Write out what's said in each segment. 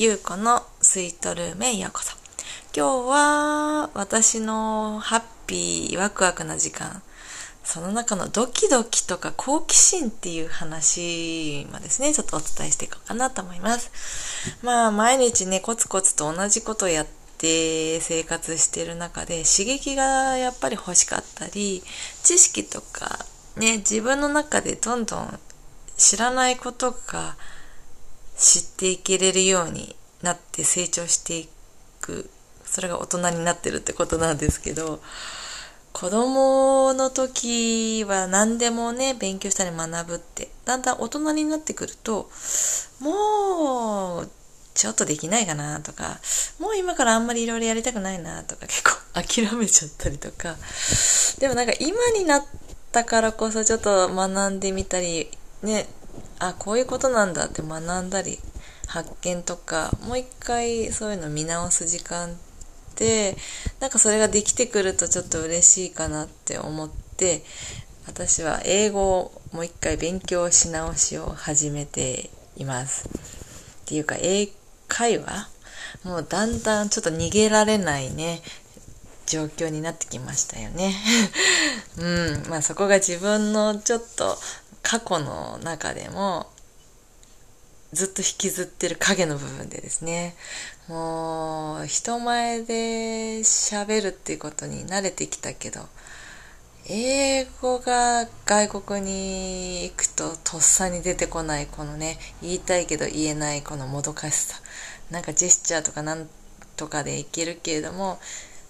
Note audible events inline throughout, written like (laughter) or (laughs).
ゆうこのスイートルームへようこそ。今日は私のハッピーワクワクな時間、その中のドキドキとか好奇心っていう話もですね、ちょっとお伝えしていこうかなと思います。まあ毎日ね、コツコツと同じことやって生活してる中で刺激がやっぱり欲しかったり、知識とかね、自分の中でどんどん知らないことが知っていけれるようになって成長していく。それが大人になってるってことなんですけど子供の時は何でもね勉強したり学ぶって。だんだん大人になってくるともうちょっとできないかなとかもう今からあんまりいろいろやりたくないなとか結構諦めちゃったりとか。でもなんか今になったからこそちょっと学んでみたりねあこういうことなんだって学んだり発見とかもう一回そういうの見直す時間ってなんかそれができてくるとちょっと嬉しいかなって思って私は英語をもう一回勉強し直しを始めていますっていうか英会話もうだんだんちょっと逃げられないね状況になってきましたよね。(laughs) うん。まあそこが自分のちょっと過去の中でもずっと引きずってる影の部分でですね。もう人前で喋るっていうことに慣れてきたけど英語が外国に行くととっさに出てこないこのね言いたいけど言えないこのもどかしさ。なんかジェスチャーとかなんとかでいけるけれども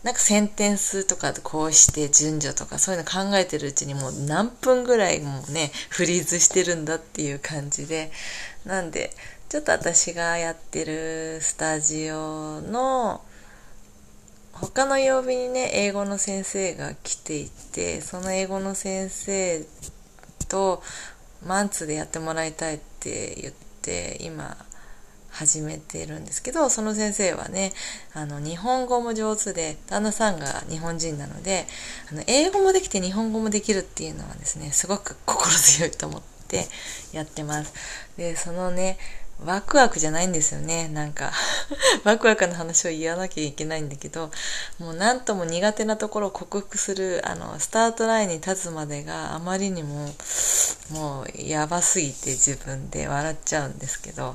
なんかセンテンスとかこうして順序とかそういうの考えてるうちにもう何分ぐらいもうねフリーズしてるんだっていう感じで。なんでちょっと私がやってるスタジオの他の曜日にね英語の先生が来ていてその英語の先生とマンツーでやってもらいたいって言って今始めてるんですけどその先生はねあの日本語も上手で旦那さんが日本人なのであの英語もできて日本語もできるっていうのはですねすごく心強いと思ってやってます。でそのねワクワクじゃないんですよね。なんか (laughs) ワクワクの話を言わなきゃいけないんだけどもう何とも苦手なところを克服するあのスタートラインに立つまでがあまりにももうやばすぎて自分で笑っちゃうんですけど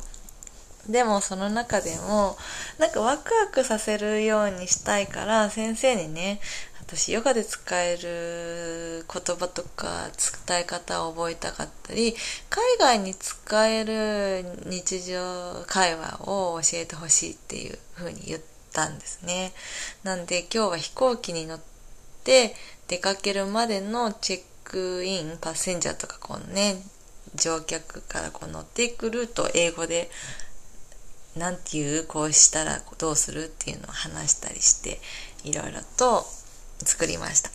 でもその中でもなんかワクワクさせるようにしたいから先生にね私ヨガで使える言葉とか伝え方を覚えたかったり海外に使える日常会話を教えてほしいっていうふうに言ったんですね。なんで今日は飛行機に乗って出かけるまでのチェックインパッセンジャーとかこのね乗客からこう乗っていくルートを英語で何て言うこうしたらどうするっていうのを話したりしていろいろと作りました。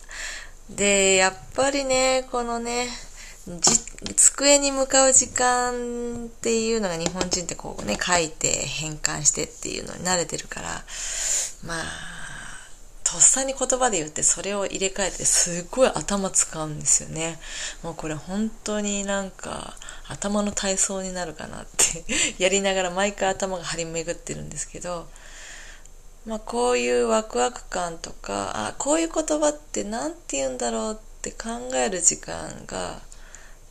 でやっぱりねこのね机に向かう時間っていうのが日本人ってこうね書いて変換してっていうのに慣れてるからまあとっさに言葉で言ってそれを入れ替えてすっごい頭使うんですよね。もうこれ本当になんか頭の体操になるかなって (laughs) やりながら毎回頭が張り巡ってるんですけどまあこういうワクワク感とかあこういう言葉って何て言うんだろうって考える時間が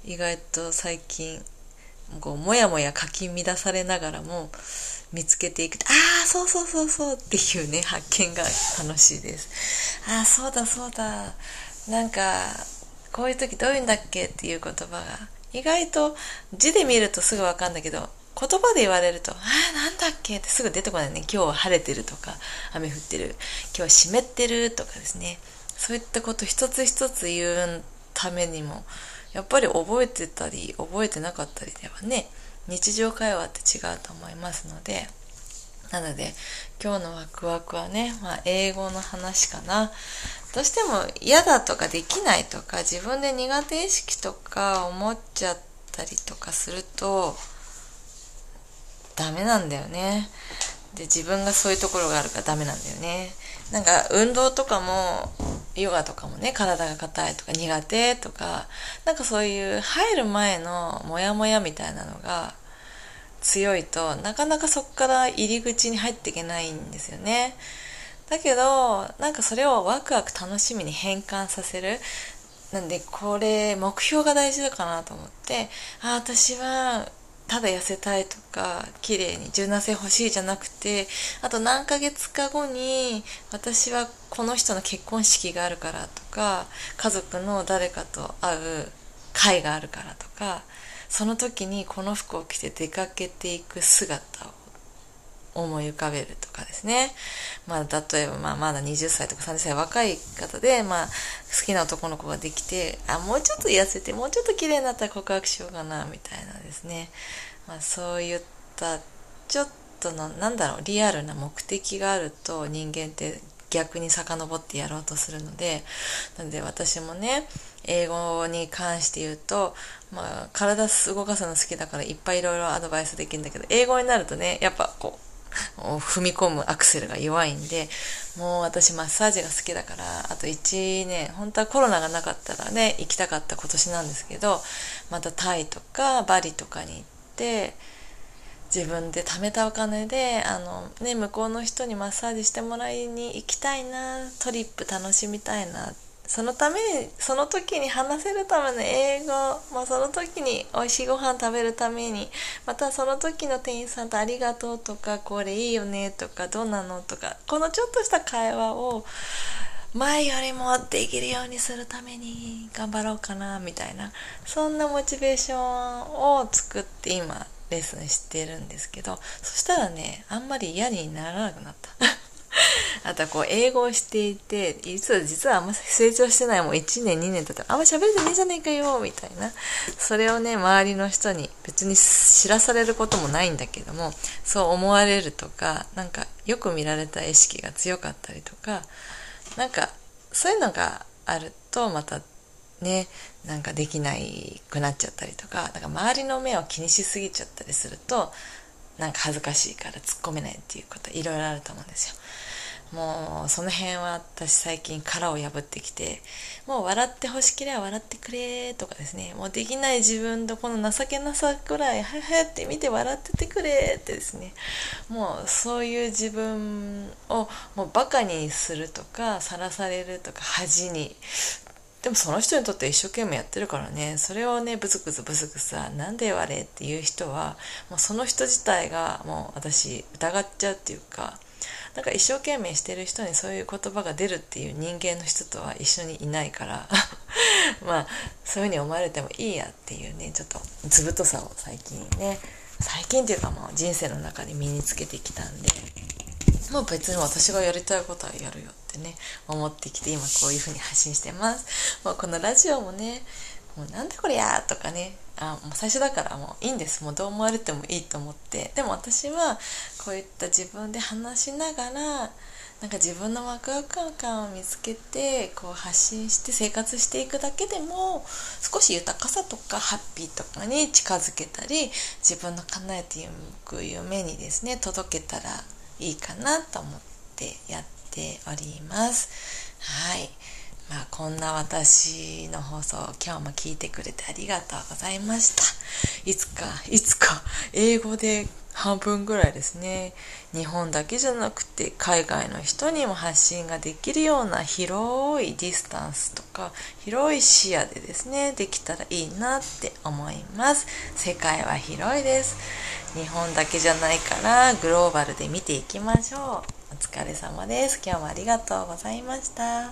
意外と最近こうもやもやかき乱されながらも見つけていくああそうそうそうそうっていうね発見が楽しいです。ああそうだそうだ。なんかこういう時どういうんだっけっていう言葉が意外と字で見るとすぐ分かるんだけど言葉で言われると「ああなんだっけ?」ってすぐ出てこないね。今日は晴れてるとか雨降ってる。今日は湿ってるとかですね。そういったこと一つ一つ言うためにもやっぱり覚えてたり覚えてなかったりではね日常会話って違うと思いますのでなので今日のワクワクはね、まあ、英語の話かな。どうしても嫌だとかできないとか自分で苦手意識とか思っちゃったりとかするとダメなんだよね。で自分がそういうところがあるからダメなんだよね。なんか運動とかもヨガとかもね体が硬いとか苦手とかなんかそういう入る前のモヤモヤみたいなのが強いとなかなかそこから入り口に入っていけないんですよね。だけどなんかそれをワクワク楽しみに変換させる。なんでこれ目標が大事だかなと思ってあ私はただ痩せたいとか綺麗に柔軟性欲しいじゃなくてあと何ヶ月か後に私はこの人の結婚式があるからとか家族の誰かと会う会があるからとかその時にこの服を着て出かけていく姿を思い浮かべるとかですね。まあ、例えば、まあ、まだ20歳とか30歳若い方で、まあ、好きな男の子ができて、あ、もうちょっと痩せて、もうちょっと綺麗になったら告白しようかな、みたいなですね。まあ、そういった、ちょっとの、なんだろう、リアルな目的があると人間って逆に遡ってやろうとするので、なので私もね、英語に関して言うと、まあ、体動かすの好きだからいっぱいいろいろアドバイスできるんだけど、英語になるとね、やっぱこう、(laughs) 踏み込むアクセルが弱いんで、もう私マッサージが好きだから、あと1年、本当はコロナがなかったらね、行きたかった今年なんですけど、またタイとかバリとかに行って、自分で貯めたお金で、あのね、向こうの人にマッサージしてもらいに行きたいな、トリップ楽しみたいなってそのためにその時に話せるための英語、まあ、その時に美味しいご飯食べるためにまたその時の店員さんと「ありがとう」とか「これいいよね」とか「どうなの?」とかこのちょっとした会話を前よりもできるようにするために頑張ろうかなみたいなそんなモチベーションを作って今レッスンしてるんですけどそしたらねあんまり嫌にならなくなった (laughs) あとはこう、英語をしていて、実は、実はあんま成長してないもう1年2年経ったら、あんま喋れてねえじゃねえかよ、みたいな。それをね、周りの人に別に知らされることもないんだけども、そう思われるとか、なんかよく見られた意識が強かったりとか、なんかそういうのがあるとまたね、なんかできないくなっちゃったりとか、なんか周りの目を気にしすぎちゃったりすると、なんか恥ずかしいから突っ込めないっていうこといろいろあると思うんですよ。もうその辺は私最近殻を破ってきてもう笑ってほしければ笑ってくれとかですねもうできない自分とこの情けなさくらいはやって見て笑っててくれってですねもうそういう自分をもうバカにするとかさらされるとか恥にでもその人にとって一生懸命やってるからね。それをねブツブツブツブツさなんで言われっていう人はもうその人自体がもう私疑っちゃうっていうかなんか一生懸命してる人にそういう言葉が出るっていう人間の人とは一緒にいないから (laughs) まあそういうふうに思われてもいいやっていうねちょっと図太さを最近ね最近っていうかもう人生の中で身につけてきたんでもう別に私がやりたいことはやるよ。てね思ってきて今こういうふうに発信してます。もうこのラジオもねもうなんでこれやとかねあもう最初だからもういいんです。もうどう思われてもいいと思って。でも私はこういった自分で話しながらなんか自分のワクワク感を見つけてこう発信して生活していくだけでも少し豊かさとかハッピーとかに近づけたり自分の叶えていく夢にですね届けたらいいかなと思ってやってっております。はい。まあこんな私の放送今日も聞いてくれてありがとうございました。いつかいつか英語で半分ぐらいですね。日本だけじゃなくて海外の人にも発信ができるような広いディスタンスとか広い視野でですねできたらいいなって思います。世界は広いです。日本だけじゃないからグローバルで見ていきましょう。お疲れ様です。今日もありがとうございました。